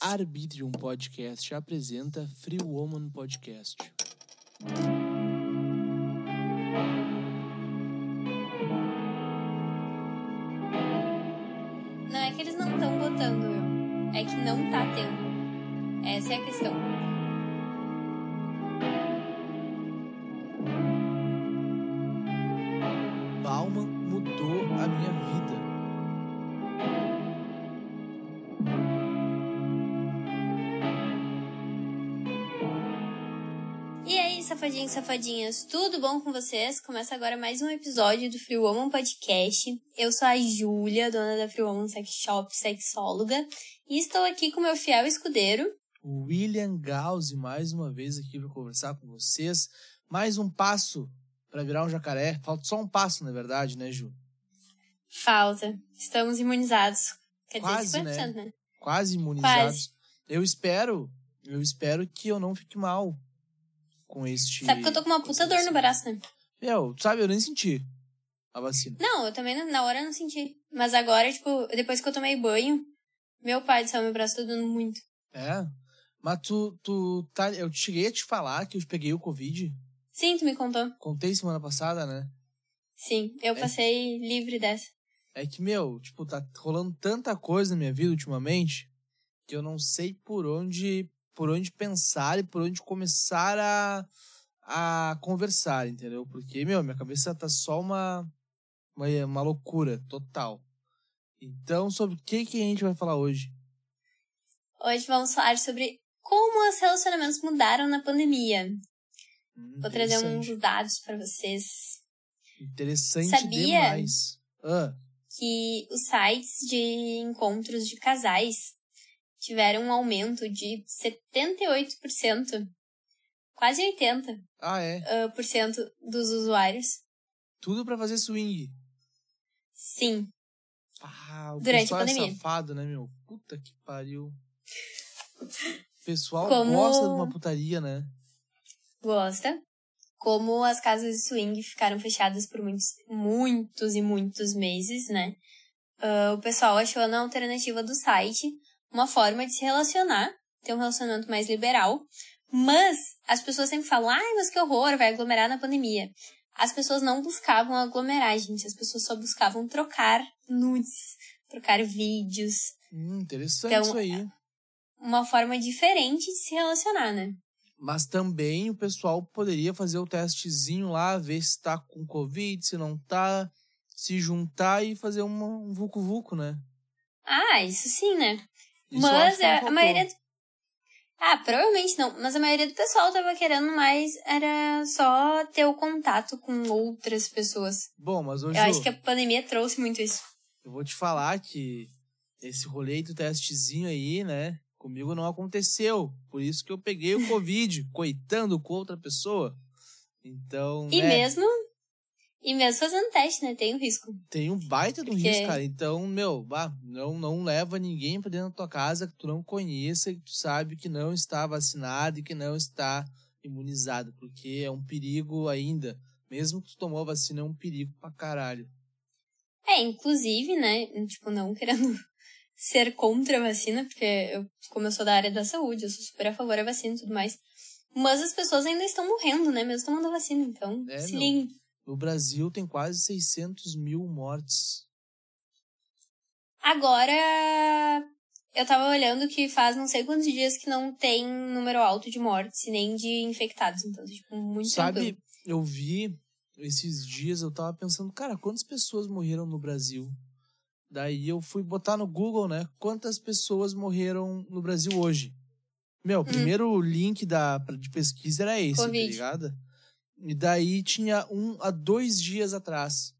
Arbitrium Podcast apresenta Free Woman Podcast. Não é que eles não estão botando eu, é que não tá tendo. Essa é a questão. Safadinhos e safadinhas, tudo bom com vocês? Começa agora mais um episódio do Free Woman Podcast. Eu sou a Júlia, dona da Free Woman Sex Shop, sexóloga, e estou aqui com meu fiel escudeiro. William Gauss, mais uma vez aqui para conversar com vocês. Mais um passo para virar um jacaré. Falta só um passo, na verdade, né, Ju? Falta. Estamos imunizados. Quer Quase, dizer, 50%, né? Quase imunizados. Quase. Eu espero, eu espero que eu não fique mal com este. Sabe que eu tô com uma puta dor no braço, né? Meu, sabe, eu nem senti a vacina. Não, eu também na hora não senti. Mas agora, tipo, depois que eu tomei banho, meu pai do céu, meu braço tá doendo muito. É. Mas tu, tu tá. Eu cheguei a te falar que eu peguei o Covid. Sim, tu me contou. Contei semana passada, né? Sim, eu É. passei livre dessa. É que, meu, tipo, tá rolando tanta coisa na minha vida ultimamente que eu não sei por onde, por onde pensar e por onde começar a, a conversar, entendeu? Porque, meu, minha cabeça tá só uma, uma, uma loucura total. Então, sobre o que, que a gente vai falar hoje? Hoje vamos falar sobre como os relacionamentos mudaram na pandemia. Hum, Vou trazer uns dados pra vocês. Interessante Sabia? demais. Ah, Que os sites de encontros de casais tiveram um aumento de 78%, quase 80% ah, é. ah, por cento dos usuários. Tudo pra fazer swing. Sim, Ah, o Durante a pessoal é pandemia. safado, né, meu? Puta que pariu. O pessoal Como- gosta de uma putaria, né? gosta. Como as casas de swing ficaram fechadas por muitos, muitos e muitos meses, né? Ah, o pessoal achou na alternativa do site uma forma de se relacionar, ter um relacionamento mais liberal. Mas as pessoas sempre falam, ai, mas que horror, vai aglomerar na pandemia. As pessoas não buscavam aglomerar, gente. As pessoas só buscavam trocar nudes, trocar vídeos. Hum, interessante Então, isso aí. Uma forma diferente de se relacionar, né? Mas também o pessoal poderia fazer o testezinho lá, ver se tá com Covid, se não tá, se juntar e fazer uma- um vucu-vucu, né? Ah, isso sim, né? Isso mas não a, a maioria. do- Ah, provavelmente não. Mas a maioria do pessoal tava querendo mais era só ter o contato com outras pessoas. Bom, mas hoje Eu acho que a pandemia trouxe muito isso. eu vou te falar que esse rolê do testezinho aí, né? Comigo não aconteceu. Por isso que eu peguei o Covid, coitando com outra pessoa. Então, E né, mesmo. E mesmo fazendo teste, né? Tem o risco. tem um baita do Porque- risco, cara. Então, meu, bah, não, não leva ninguém pra dentro da tua casa que tu não conheça e que tu sabe que não está vacinado e que não está imunizado. Porque é um perigo ainda. Mesmo que tu tomou a vacina, é um perigo pra caralho. É, inclusive, né? Tipo, não querendo ser contra a vacina, porque eu, como eu sou da área da saúde, eu sou super a favor da vacina e tudo mais. Mas as pessoas ainda estão morrendo, né? Mesmo tomando a vacina. Então, É, se liguem. No Brasil tem quase 600 mil mortes. Agora, eu tava olhando que faz não sei quantos dias que não tem número alto de mortes nem de infectados. Então, tipo, muito Sabe, tranquilo. eu vi esses dias, eu tava pensando, cara, quantas pessoas morreram no Brasil? Daí eu fui botar no Google, né? Quantas pessoas morreram no Brasil hoje? Meu, o primeiro link da, de pesquisa era esse, Hum. Covid. tá ligado? E daí tinha um a dois dias atrás.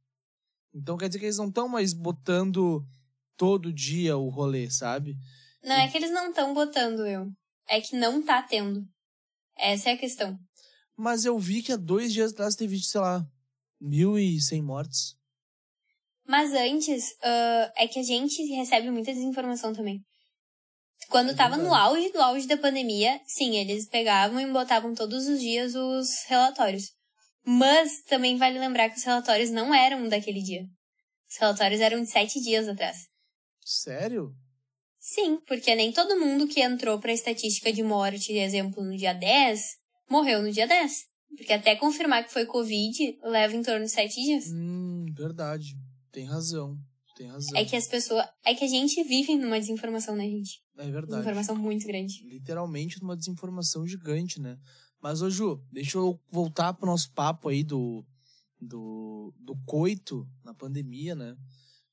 Então quer dizer que eles não estão mais botando todo dia o rolê, sabe? Não é que eles não estão botando eu. É que não tá tendo. Essa é a questão. Mas eu vi que há dois dias atrás teve, sei lá, mil e cem mortes. Mas antes, ah, é que a gente recebe muita desinformação também. Quando É tava no auge do auge da pandemia, sim, eles pegavam e botavam todos os dias os relatórios. Mas também vale lembrar que os relatórios não eram daquele dia. Os relatórios eram de sete dias atrás. Sério? Sim, porque nem todo mundo que entrou pra estatística de morte, de exemplo, no dia 10, morreu no dia 10. Porque até confirmar que foi Covid, leva em torno de sete dias. Hum, verdade. Tem razão. Tem razão. É que as pessoas. É que a gente vive numa desinformação, né, gente? É verdade. Desinformação muito grande. Literalmente numa desinformação gigante, né? Mas, ô Ju, deixa eu voltar pro nosso papo aí do, do, do coito na pandemia, né?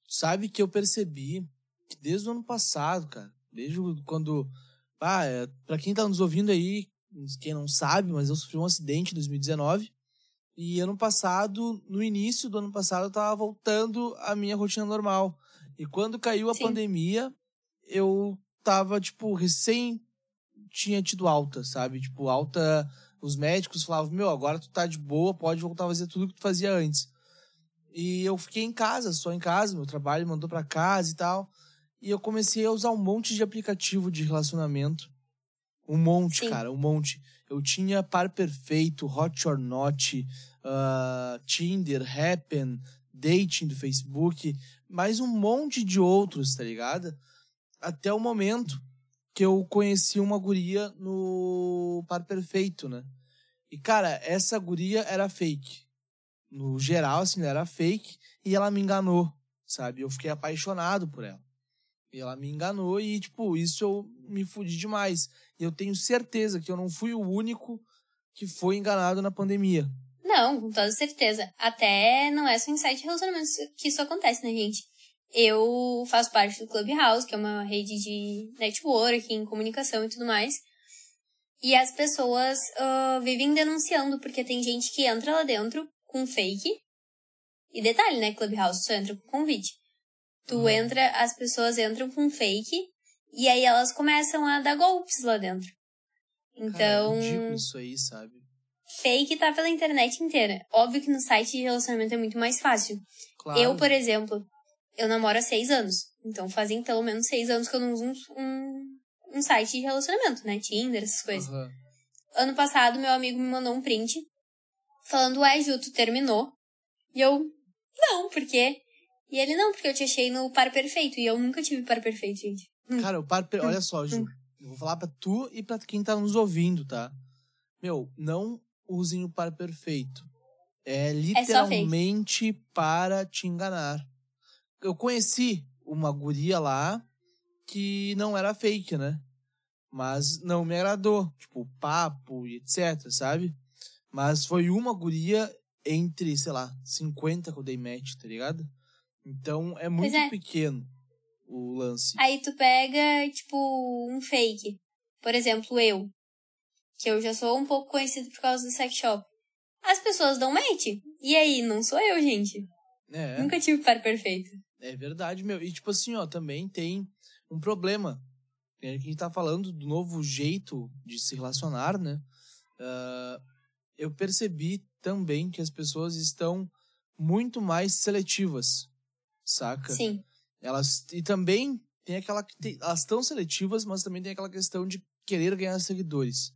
Sabe que eu percebi que desde o ano passado, cara, desde quando. Ah, é, pra quem tá nos ouvindo aí, quem não sabe, mas eu sofri um acidente em 2019. E ano passado, no início do ano passado, eu tava voltando à minha rotina normal. E quando caiu a Sim. pandemia, eu tava, tipo, recém tinha tido alta, sabe? Tipo, alta. Os médicos falavam, meu, agora tu tá de boa, pode voltar a fazer tudo que tu fazia antes. E eu fiquei em casa, só em casa, meu trabalho mandou pra casa e tal. E eu comecei a usar um monte de aplicativo de relacionamento. Um monte, Sim. cara, um monte. Eu tinha Par Perfeito, Hot or Not, ah, Tinder, Happen, Dating do Facebook, mais um monte de outros, tá ligado? Até o momento que eu conheci uma guria no Par Perfeito, né? E, cara, essa guria era fake. No geral, assim, ela era fake e ela me enganou, sabe? Eu fiquei apaixonado por ela. E ela me enganou e, tipo, isso eu me fudi demais. Eu tenho certeza que eu não fui o único que foi enganado na pandemia. Não, com toda certeza. Até não é só em site de relacionamentos que isso acontece, né, gente? Eu faço parte do Clubhouse, que é uma rede de networking, comunicação e tudo mais. E as pessoas ah, vivem denunciando, porque tem gente que entra lá dentro com fake. E detalhe, né? Clubhouse só entra com convite. Tu Uhum. entra, as pessoas entram com fake, e aí elas começam a dar golpes lá dentro. Então. Cara, é ridículo isso aí, sabe? fake tá pela internet inteira. Óbvio que no site de relacionamento é muito mais fácil. Claro. Eu, por exemplo, eu namoro há seis anos. Então fazem pelo menos seis anos que eu não uso um, um, um site de relacionamento, né? Tinder, essas coisas. Aham. Ano passado, meu amigo me mandou um print falando, ué, Ju, tu terminou? E eu, não, por quê? E ele, não, porque eu te achei no par perfeito. E eu nunca tive par perfeito, gente. Cara, o par... olha só, Ju. Eu vou falar pra tu e pra quem tá nos ouvindo, tá? Meu, não usem o par perfeito. É fake. literalmente para te enganar. Eu conheci uma guria lá que não era fake, né? Mas não me agradou. Tipo, papo e etc, sabe? Mas foi uma guria entre, sei lá, 50 que eu dei match, tá ligado? Então é muito é. pequeno o lance. Aí tu pega, tipo, um fake. Por exemplo, eu. Que eu já sou um pouco conhecido por causa do sex shop. As pessoas dão match. E aí, não sou eu, gente. É. Nunca tive par perfeito. É verdade, meu. E tipo assim, ó, também tem um problema. É a gente tá falando do novo jeito de se relacionar, né? Ah, eu percebi também que as pessoas estão muito mais seletivas, saca? Sim. Elas e também tem aquela elas estão seletivas, mas também tem aquela questão de querer ganhar seguidores.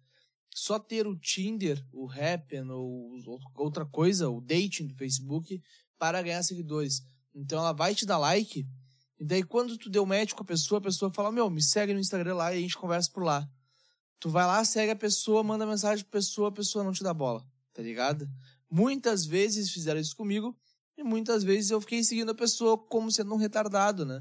Só ter o Tinder, o Happn ou- outra coisa, o dating do Facebook para ganhar seguidores. Então ela vai te dar like e daí quando tu deu match com a pessoa, a pessoa fala: "Meu, me segue no Instagram lá e a gente conversa por lá". Tu vai lá, segue a pessoa, manda mensagem pra pessoa, a pessoa não te dá bola, tá ligado? Muitas vezes fizeram isso comigo e muitas vezes eu fiquei seguindo a pessoa como sendo um retardado, né?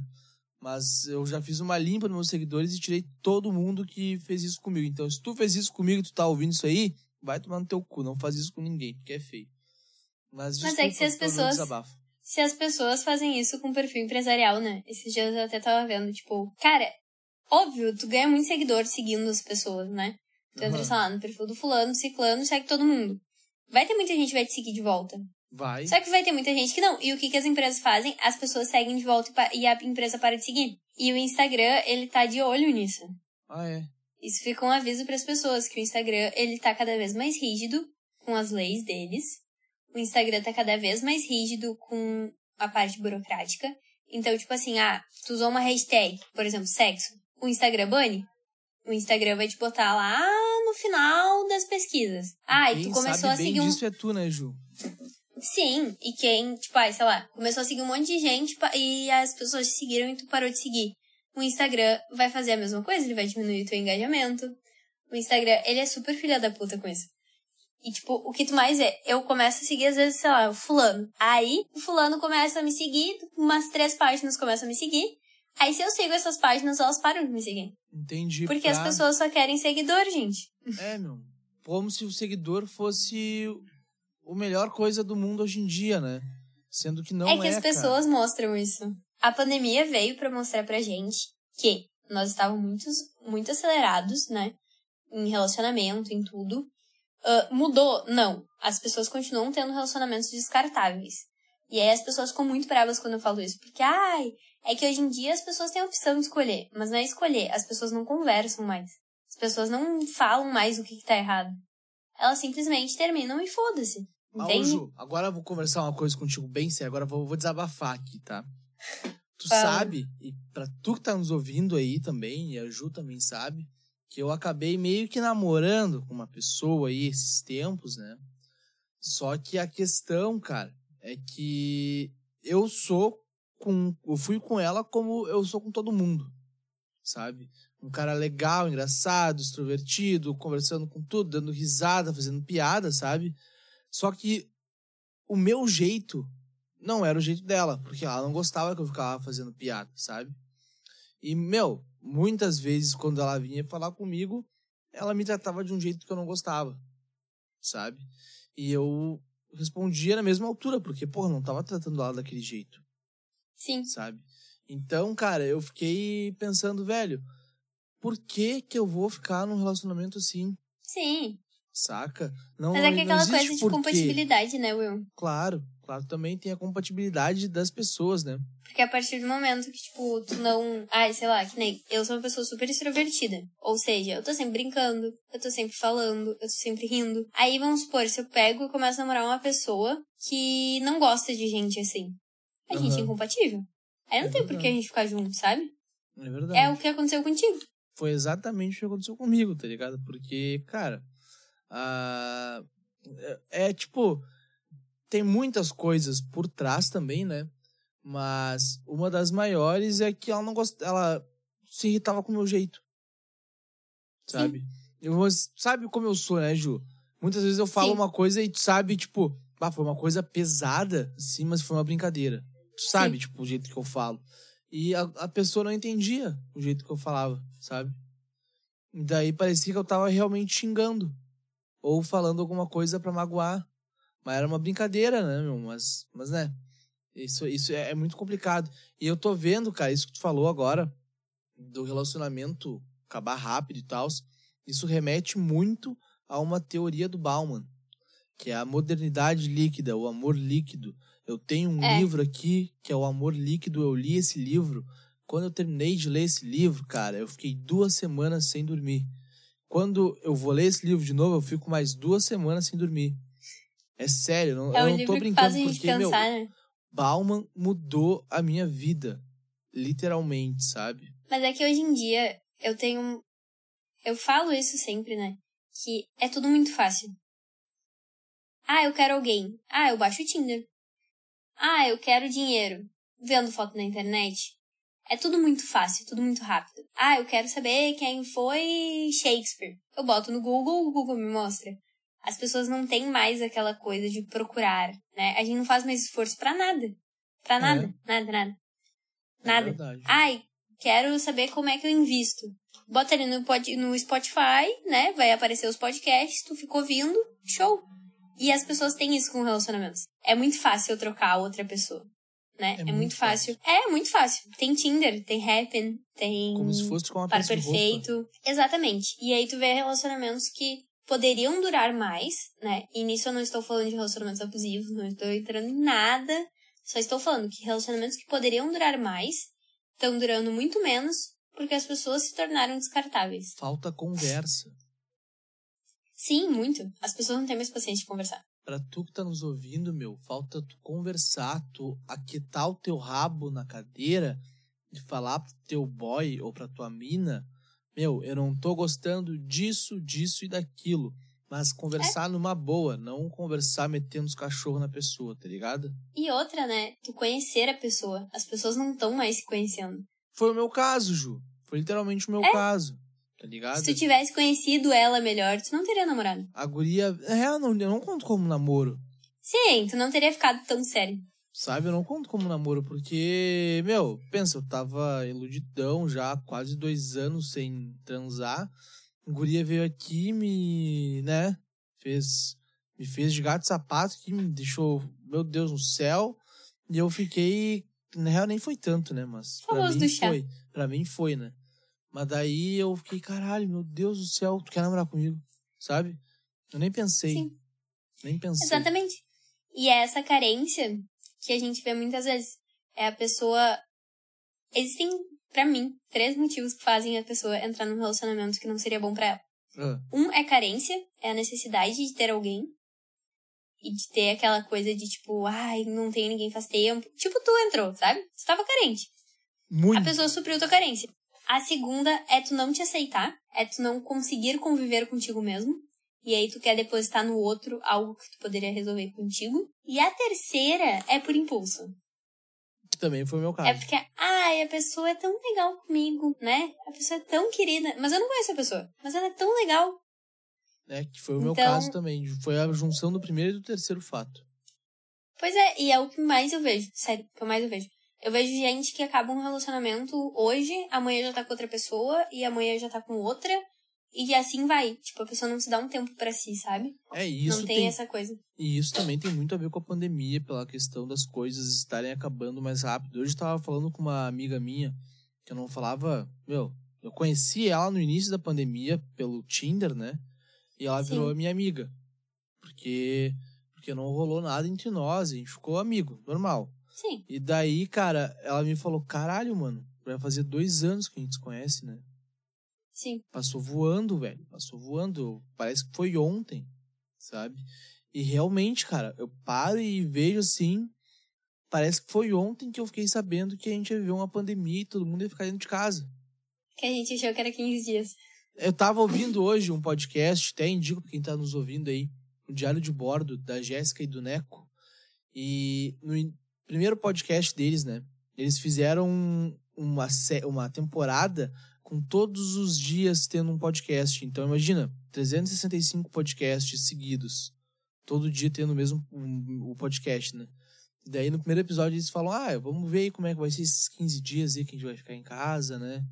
Mas eu já fiz uma limpa nos meus seguidores e tirei todo mundo que fez isso comigo. Então, se tu fez isso comigo e tu tá ouvindo isso aí, vai tomar no teu cu. Não faz isso com ninguém, porque é feio. Mas, Mas é que se as pessoas-. Se as pessoas fazem isso com perfil empresarial, né? Esses dias eu até tava vendo, tipo, cara, óbvio, tu ganha muito seguidor seguindo as pessoas, né? Tu entra, Aham. sei lá, no perfil do fulano, ciclano, segue todo mundo. Vai ter muita gente que vai te seguir de volta. Vai. Só que vai ter muita gente que não. E o que, que as empresas fazem? As pessoas seguem de volta e a empresa para de seguir. E o Instagram, ele tá de olho nisso. Ah, é. Isso fica um aviso para as pessoas que o Instagram, ele tá cada vez mais rígido com as leis deles. O Instagram tá cada vez mais rígido com a parte burocrática. Então, tipo assim, ah, tu usou uma hashtag, por exemplo, sexo. O Instagram bane? O Instagram vai te botar lá no final das pesquisas. Ah, e tu começou sabe a bem seguir um disso é tu, né, Ju? Sim, e quem, tipo, ai, sei lá, começou a seguir um monte de gente e as pessoas te seguiram e tu parou de seguir. O Instagram vai fazer a mesma coisa, ele vai diminuir o teu engajamento. O Instagram, ele é super filha da puta com isso. E, tipo, o que tu mais vê? Eu começo a seguir, às vezes, sei lá, o fulano. Aí, o fulano começa a me seguir, umas três páginas começam a me seguir. Aí, se eu sigo essas páginas, elas param de me seguir. Entendi. Porque pra... as pessoas só querem seguidor, gente. É, meu. Como se o seguidor fosse o melhor coisa do mundo hoje em dia, né? Sendo que não é. É que as pessoas cara. mostram isso. A pandemia veio para mostrar pra gente que nós estávamos muito, muito acelerados, né? Em relacionamento, em tudo. Uh, mudou? Não. As pessoas continuam tendo relacionamentos descartáveis. E aí as pessoas ficam muito bravas quando eu falo isso. Porque, ai, é que hoje em dia as pessoas têm a opção de escolher. Mas não é escolher, as pessoas não conversam mais. As pessoas não falam mais o que, que tá errado. Elas simplesmente terminam e foda-se. Entende? Ju, agora eu vou conversar uma coisa contigo bem sério. Agora eu vou, vou desabafar aqui, tá? Tu Fala. sabe, e pra tu que tá nos ouvindo aí também, e a Ju também sabe, que eu acabei meio que namorando com uma pessoa aí esses tempos, né? Só que a questão, cara, é que eu sou com. Eu fui com ela como eu sou com todo mundo, sabe? Um cara legal, engraçado, extrovertido, conversando com tudo, dando risada, fazendo piada, sabe? Só que o meu jeito não era o jeito dela, porque ela não gostava que eu ficava fazendo piada, sabe? E, meu, muitas vezes quando ela vinha falar comigo, ela me tratava de um jeito que eu não gostava, sabe? E eu respondia na mesma altura, porque, porra, não tava tratando ela daquele jeito. Sim. Sabe? Então, cara, eu fiquei pensando, velho, por que que eu vou ficar num relacionamento assim? Sim. Saca? Não, Mas é que aquela coisa de porquê. compatibilidade, né, Will? Claro, claro, também tem a compatibilidade das pessoas, né? Porque a partir do momento que, tipo, tu não. Ai, sei lá, que nem. Eu sou uma pessoa super extrovertida. Ou seja, eu tô sempre brincando, eu tô sempre falando, eu tô sempre rindo. Aí vamos supor, se eu pego e começo a namorar uma pessoa que não gosta de gente assim. A gente é incompatível. Aí não É tem por que a gente ficar junto, sabe? É verdade. É o que aconteceu contigo. Foi exatamente o que aconteceu comigo, tá ligado? Porque, cara, ah, é, é tipo, tem muitas coisas por trás também, né? Mas uma das maiores é que ela não gosta, ela se irritava com o meu jeito. Sabe? Eu, sabe como eu sou, né, Ju? Muitas vezes eu falo Sim. uma coisa e tu sabe, tipo, ah, foi uma coisa pesada, sim, mas foi uma brincadeira. Tu sabe, tipo, o jeito que eu falo. E a, a pessoa não entendia o jeito que eu falava, sabe? E daí parecia que eu tava realmente xingando. Ou falando alguma coisa pra magoar. Mas era uma brincadeira, né, meu? Mas, mas né? Isso, isso é, é muito complicado. E eu tô vendo, cara, isso que tu falou agora, do relacionamento acabar rápido e tal. Isso remete muito a uma teoria do Bauman, que é a modernidade líquida, o amor líquido. Eu tenho um É. livro aqui que é o Amor Líquido. Eu li esse livro. Quando eu terminei de ler esse livro, cara, eu fiquei duas semanas sem dormir. Quando eu vou ler esse livro de novo, eu fico mais duas semanas sem dormir. É sério, não, É eu não tô brincando porque, meu, pensar, né? Bauman mudou a minha vida. Literalmente, sabe? Mas é que hoje em dia eu tenho. Eu falo isso sempre, né? Que é tudo muito fácil. Ah, eu quero alguém. Ah, eu baixo o Tinder. Ah, eu quero dinheiro. Vendo foto na internet. É tudo muito fácil, tudo muito rápido. Ah, eu quero saber quem foi Shakespeare. Eu boto no Google, o Google me mostra. As pessoas não têm mais aquela coisa de procurar, né? A gente não faz mais esforço pra nada. Pra nada, nada, nada. É Nada. verdade. Ai, quero saber como é que eu invisto. Bota ali no, pod- no Spotify, né? Vai aparecer os podcasts, tu ficou ouvindo, show. E as pessoas têm isso com relacionamentos. É muito fácil eu trocar a outra pessoa, né? É É, muito muito fácil. É, muito fácil. Tem Tinder, tem Happn, tem Como se fosse com uma Par roupa. Perfeito. Exatamente. E aí tu vê relacionamentos que poderiam durar mais, né? E nisso eu não estou falando de relacionamentos abusivos, não estou entrando em nada. Só estou falando que relacionamentos que poderiam durar mais estão durando muito menos porque as pessoas se tornaram descartáveis. Falta conversa. Sim, muito. As pessoas não têm mais paciência de conversar. Pra tu que tá nos ouvindo, meu, falta tu conversar, tu aquietar o teu rabo na cadeira e falar pro teu boy ou pra tua mina, meu, eu não tô gostando disso, disso e daquilo. Mas conversar numa boa, não conversar metendo os cachorros na pessoa, tá ligado? E outra, né? Tu conhecer a pessoa. As pessoas não estão mais se conhecendo. Foi o meu caso, Ju. Foi literalmente o meu É. caso. Tá ligado? Se tu tivesse conhecido ela melhor, tu não teria namorado. A guria. Eu não, eu não conto como namoro. Sim, tu não teria ficado tão sério. Sabe? Eu não conto como namoro, porque, meu, pensa, eu tava iludidão já, há quase dois anos sem transar. A guria veio aqui, me, né, fez, me fez de gato sapato, que me deixou, meu Deus, no céu. E eu fiquei, na real nem foi tanto, né, mas pra Famoso mim do chá. foi. Pra mim foi, né. Mas daí eu fiquei, caralho, meu Deus do céu, tu quer namorar comigo, sabe? Eu nem pensei, Sim. nem pensei. Exatamente. E é essa carência que a gente vê muitas vezes. É a pessoa. Existem, pra mim, três motivos que fazem a pessoa entrar num relacionamento que não seria bom pra ela. Ah, Um é carência, é a necessidade de ter alguém. E de ter aquela coisa de tipo, ai, não tem ninguém faz tempo. Tipo, tu entrou, sabe? Tu tava carente. muito. A pessoa supriu tua carência. A segunda é tu não te aceitar, é tu não conseguir conviver contigo mesmo. E aí tu quer depositar no outro algo que tu poderia resolver contigo. E a terceira é por impulso. Que também foi o meu caso. É porque, ai, a pessoa é tão legal comigo, né? A pessoa é tão querida. Mas eu não conheço a pessoa. Mas ela é tão legal. né? Que foi o meu Então- caso também. Foi a junção do primeiro e do terceiro fato. Pois é, e é o que mais eu vejo. Sério, o que mais eu vejo. Eu vejo gente que acaba um relacionamento hoje, amanhã já tá com outra pessoa, e amanhã já tá com outra, e assim vai. Tipo, a pessoa não se dá um tempo pra si, sabe? É isso. não tem, tem, essa coisa. E isso também tem muito a ver com a pandemia, pela questão das coisas estarem acabando mais rápido. Hoje eu tava falando com uma amiga minha, que eu não falava. Meu, eu conheci ela no início da pandemia pelo Tinder, né? E ela Sim. virou minha amiga. Porque. Porque não rolou nada entre nós, a gente ficou amigo, normal. Sim, E daí, cara, ela me falou: caralho, mano, vai fazer dois anos que a gente se conhece, né? sim. Passou voando, velho. Passou voando. Parece que foi ontem, sabe? E realmente, cara, eu paro e vejo assim. Parece que foi ontem que eu fiquei sabendo que a gente ia viver uma pandemia e todo mundo ia ficar dentro de casa. Que a gente achou que era 15 dias. Eu tava ouvindo hoje um podcast, até indico pra quem tá nos ouvindo aí, o Diário de Bordo, da Jéssica e do Neco. E no primeiro podcast deles, né? Eles fizeram um- uma, uma temporada com todos os dias tendo um podcast. Então, imagina, 365 podcasts seguidos. Todo dia tendo o mesmo um, o podcast, né? E daí, no primeiro episódio, eles falam, ah, vamos ver aí como é que vai ser esses 15 dias aí que a gente vai ficar em casa, né?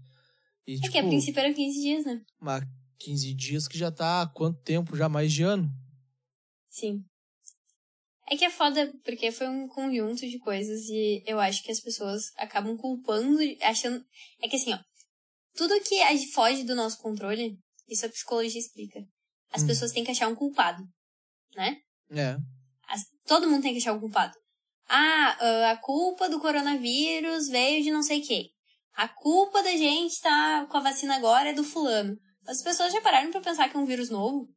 E, É que a princípio eram 15 dias, né? mas 15 dias que já tá há quanto tempo? Já mais de ano? Sim. É que é foda, porque foi um conjunto de coisas e eu acho que as pessoas acabam culpando, achando. É que assim, ó. Tudo que gente foge do nosso controle, isso a psicologia explica. As Hum. pessoas têm que achar um culpado, né? É. As- todo mundo tem que achar um culpado. Ah, ah, a culpa do coronavírus veio de não sei quem. A culpa da gente tá com a vacina agora é do fulano. As pessoas já pararam pra pensar que é um vírus novo?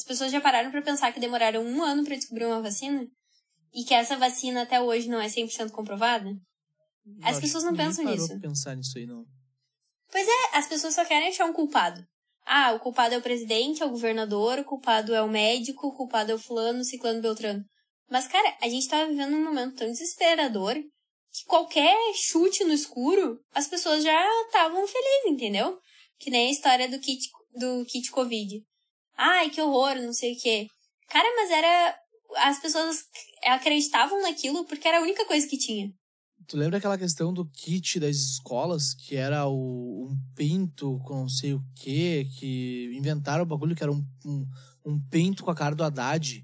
As pessoas já pararam pra pensar que demoraram um ano pra descobrir uma vacina? E que essa vacina até hoje não é 100% comprovada? As pessoas não pensam parou nisso. pensar nisso aí, não. É, as pessoas só querem achar um culpado. Ah, o culpado é o presidente, é o governador, o culpado é o médico, o culpado é o fulano, o ciclano, beltrano. Mas, cara, a gente tá vivendo um momento tão desesperador que qualquer chute no escuro, as pessoas já estavam felizes, entendeu? Que nem a história do kit, do kit Covid. Ai, que horror, não sei o quê. Cara, mas era... As pessoas acreditavam naquilo porque era a única coisa que tinha. Tu lembra aquela questão do kit das escolas, que era o, um pinto com não sei o quê, que inventaram o bagulho que era um, um, um pinto com a cara do Haddad?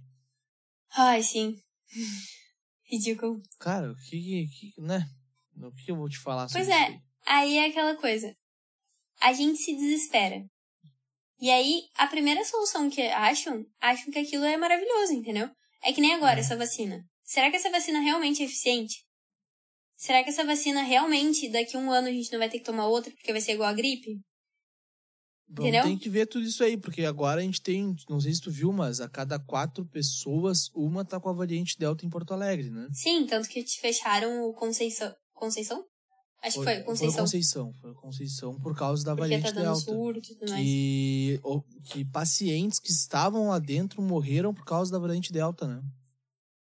Ai, sim. Ridículo. Cara, o que, que né? O que eu vou te falar sobre Pois isso é. aí? Aí é aquela coisa. A gente se desespera. E aí, a primeira solução que acham, acham que aquilo é maravilhoso, entendeu? É que nem agora, É. essa vacina. Será que essa vacina realmente é eficiente? Será que essa vacina realmente, daqui a um ano, a gente não vai ter que tomar outra porque vai ser igual a gripe? Entendeu? tem que ver tudo isso aí, porque agora a gente tem, não sei se tu viu, mas a cada quatro pessoas, uma tá com a variante Delta em Porto Alegre, né? Sim, tanto que te fecharam o Conceição. Conceição? Acho que foi, Conceição. Foi Conceição, foi Conceição por causa da porque variante tá dando Delta. surto e tudo mais. que, que pacientes que estavam lá dentro morreram por causa da variante Delta, né?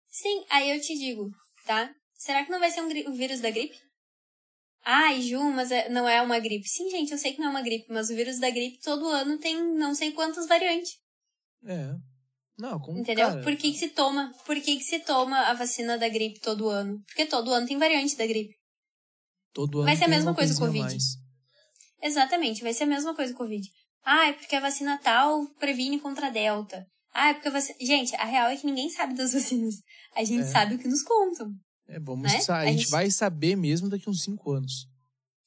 Sim, aí eu te digo, tá? Será que não vai ser um o vírus da gripe? Ai, Ju, mas é- não é uma gripe. Sim, gente, eu sei que não é uma gripe, mas o vírus da gripe todo ano tem não sei quantas variantes. É. Não, como Entendeu? cara, Por que, que se toma? Por que, que se toma a vacina da gripe todo ano? Porque todo ano tem variante da gripe. Todo ano vai ser a mesma coisa a Covid. Exatamente, vai ser a mesma coisa o Covid. Ah, é porque a vacina tal previne contra a Delta. Ah, é porque a vacina. Gente, a real é que ninguém sabe das vacinas. A gente É. sabe o que nos contam. É, vamos Né? a, A gente gente- vai saber mesmo daqui uns cinco anos.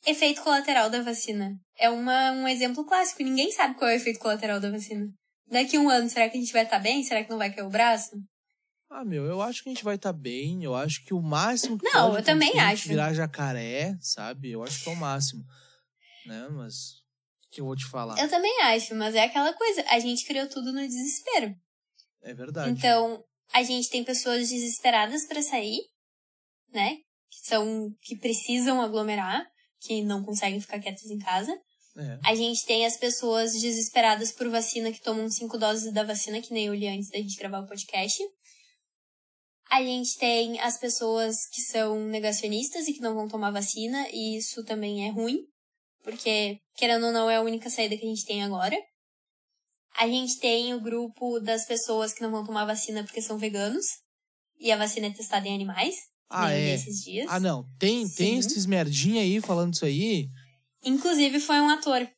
Efeito colateral da vacina. É uma, um exemplo clássico. Ninguém sabe qual é o efeito colateral da vacina. Daqui a um ano, será que a gente vai estar bem? Será que não vai cair o braço? Ah, meu, eu acho que a gente vai estar bem. Eu acho que o máximo que Não, pode eu também é acho. virar jacaré, sabe? Eu acho que é o máximo. Né? Mas o que eu vou te falar? Eu também acho, mas é aquela coisa. A gente criou tudo no desespero. É verdade. Então, a gente tem pessoas desesperadas pra sair, né? Que são que precisam aglomerar, que não conseguem ficar quietas em casa. É. A gente tem as pessoas desesperadas por vacina que tomam cinco doses da vacina, que nem eu li antes da gente gravar o podcast. A gente tem as pessoas que são negacionistas e que não vão tomar vacina, e isso também é ruim, porque, querendo ou não, é a única saída que a gente tem agora. A gente tem o grupo das pessoas que não vão tomar vacina porque são veganos, e a vacina é testada em animais. Ah, é. Ah, não. Tem, tem esses merdinha aí falando isso aí. Inclusive, foi um ator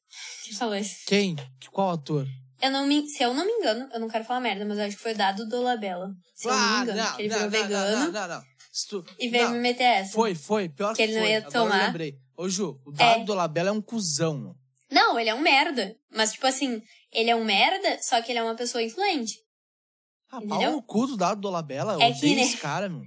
que falou isso. Quem? Que- Qual ator? Eu não me, se eu não me engano, eu não quero falar merda, mas eu acho que foi dado do Labella. Se eu não me engano, Ah, não, que ele não, virou não, vegano Não, não, não. Tu- e veio não, me meter essa. Foi, foi. Pior Que ele não foi. ia Agora tomar. Eu lembrei. Ô, Ju, o Dado É. do Labella é um cuzão. Não, ele é um merda. Mas, tipo assim, ele é um merda, só que ele é uma pessoa influente. Ah, pau no cu do Dado do Labella. Eu É que odeio nem- esse cara, meu.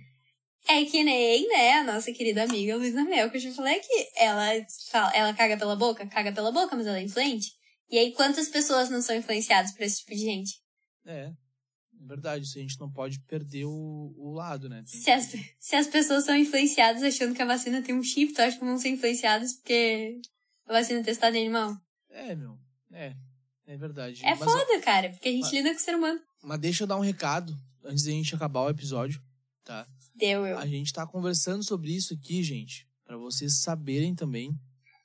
É que nem, né, a nossa querida amiga Luísa Mel, que eu já falei aqui. Ela, fala, ela caga pela boca? Caga pela boca, mas ela é influente. E aí, quantas pessoas não são influenciadas por esse tipo de gente? É. É verdade, isso a gente não pode perder o, o lado, né? Tem Se as, se as pessoas são influenciadas achando que a vacina tem um chip, tu acha que vão ser influenciadas porque a vacina é testada em animal? É, meu. É. É verdade. É Mas, foda, cara, porque a gente mas- lida com o ser humano. mas deixa eu dar um recado antes da gente acabar o episódio, tá? Deu eu. A gente tá conversando sobre isso aqui, gente, Pra vocês saberem também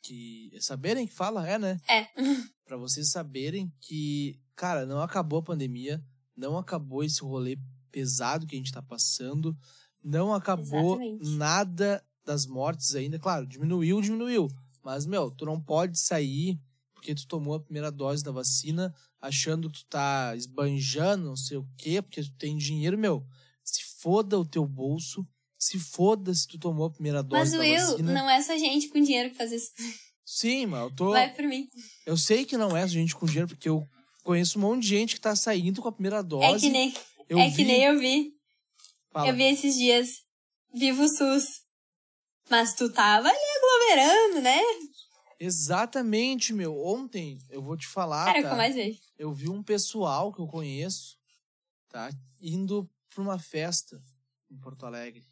que saberem que fala, é, né? É. Pra vocês saberem que, cara, não acabou a pandemia, não acabou esse rolê pesado que a gente tá passando, não acabou Exatamente. nada das mortes ainda. Claro, diminuiu, diminuiu. Mas, meu, tu não pode sair porque tu tomou a primeira dose da vacina achando que tu tá esbanjando, não sei o quê, porque tu tem dinheiro, meu. Se foda o teu bolso, se foda se tu tomou a primeira dose Mas, da Will, vacina. não é só gente com dinheiro que faz isso. Sim, mas eu tô. Vai por mim. Eu sei que não é gente com dinheiro, porque eu conheço um monte de gente que tá saindo com a primeira dose. É que nem, eu é vi... que nem eu vi. Fala. Eu vi esses dias. Viva o SUS. Mas tu tava ali aglomerando, né? Exatamente, meu. Ontem, eu vou te falar, Cara, o tá? eu mais vejo. eu vi um pessoal que eu conheço, tá? Indo pra uma festa em Porto Alegre.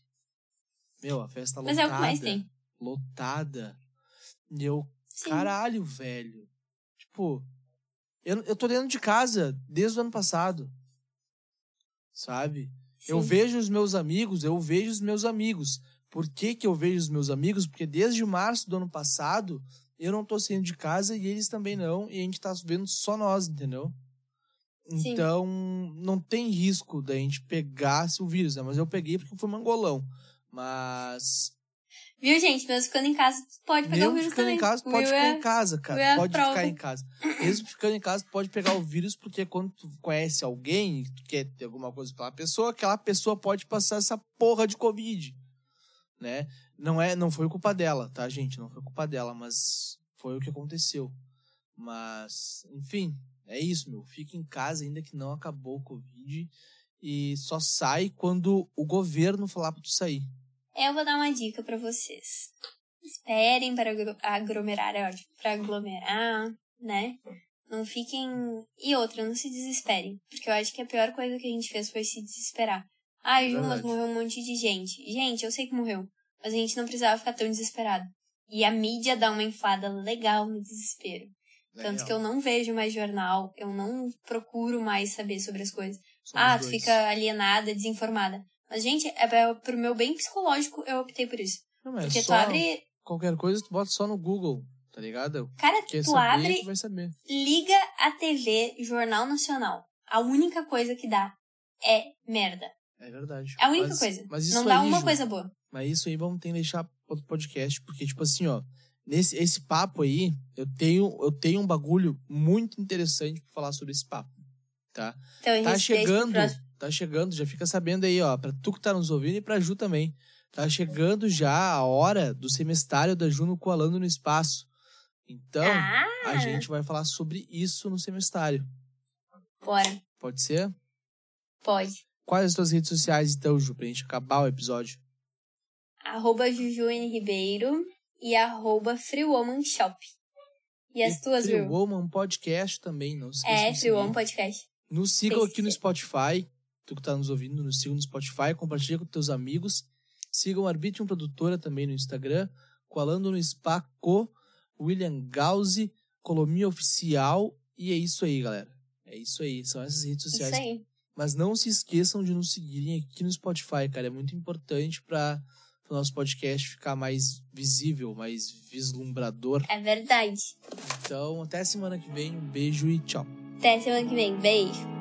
Meu, a festa Mas lotada. é o que mais tem. Lotada. E eu, Sim. caralho, velho. Tipo, eu, eu tô dentro de casa desde o ano passado. Sabe? Eu Sim. vejo os meus amigos, eu vejo os meus amigos. Por que, que eu vejo os meus amigos? Porque desde março do ano passado, eu não tô saindo de casa e eles também não. E a gente tá vendo só nós, entendeu? Sim. Então, não tem risco da gente pegar o vírus, né? Mas eu peguei porque eu fui mangolão. Mas, Viu, gente? Mesmo ficando em casa, pode pegar o mesmo vírus ficando também. em casa, O pode Will ficar é- em casa, cara. é Pode prova. ficar em casa. Mesmo ficando em casa, pode pegar o vírus, porque quando tu conhece alguém e tu quer ter alguma coisa com aquela pessoa, aquela pessoa pode passar essa porra de Covid. Né? Não, é, não foi culpa dela, tá, gente? Não foi culpa dela, mas foi o que aconteceu. Mas, enfim, é isso, meu. Fica em casa ainda que não acabou o Covid. E só sai quando o governo falar pra tu sair. Eu vou dar uma dica pra vocês. Esperem para aglo- aglomerar, é ótimo. Pra aglomerar, né? Não fiquem. E outra, não se desesperem. Porque eu acho que a pior coisa que a gente fez foi se desesperar. Ai, Ju, mas Verdade. morreu um monte de gente. Gente, eu sei que morreu. Mas a gente não precisava ficar tão desesperado. E a mídia dá uma inflada legal no desespero. Tanto que eu não vejo mais jornal, eu não procuro mais saber sobre as coisas. Somos ah, tu dois. fica alienada, desinformada. Mas, gente, é pra- pro meu bem psicológico, eu optei por isso. Não, mas é Porque tu abre. qualquer coisa tu bota só no Google, tá ligado? Cara, Quer tu saber, abre, tu vai saber. liga a TV, Jornal Nacional. A única coisa que dá é merda. É verdade. É a única Mas- coisa. Mas Não dá aí, uma Ju, coisa boa. Mas isso aí vamos ter que deixar outro podcast, porque, tipo assim, ó, nesse esse papo aí, eu tenho, eu tenho um bagulho muito interessante pra falar sobre esse papo, tá? Então, Tá chegando, próximo. Tá chegando, já fica sabendo aí, ó, pra tu que tá nos ouvindo e pra Ju também. Tá chegando já a hora do semestário da Ju no Coalando no Espaço. Então, Ah, a gente vai falar sobre isso no semestário. bora. Pode ser? Pode. Quais as tuas redes sociais, então, Ju, pra gente acabar o episódio? Arroba Jujuene Ribeiro e arroba Free Woman Shop. E as tuas, Free Will? Woman Podcast também, não esqueça É, Free. Woman Podcast. Nos sigam aqui no. Spotify. Tu que tá nos ouvindo, nos sigam no Spotify, compartilha com teus amigos. Sigam a Arbitrium Produtora também no Instagram. Colando no Spaco, William Gauzi, Colomia Oficial. E é isso aí, galera. É isso aí. São essas redes sociais. Isso aí. Mas não se esqueçam de nos seguirem aqui no Spotify, cara. É muito importante para o nosso podcast ficar mais visível, mais vislumbrador. É verdade. Então, até semana que vem. Um beijo e tchau. Até semana que vem. Beijo.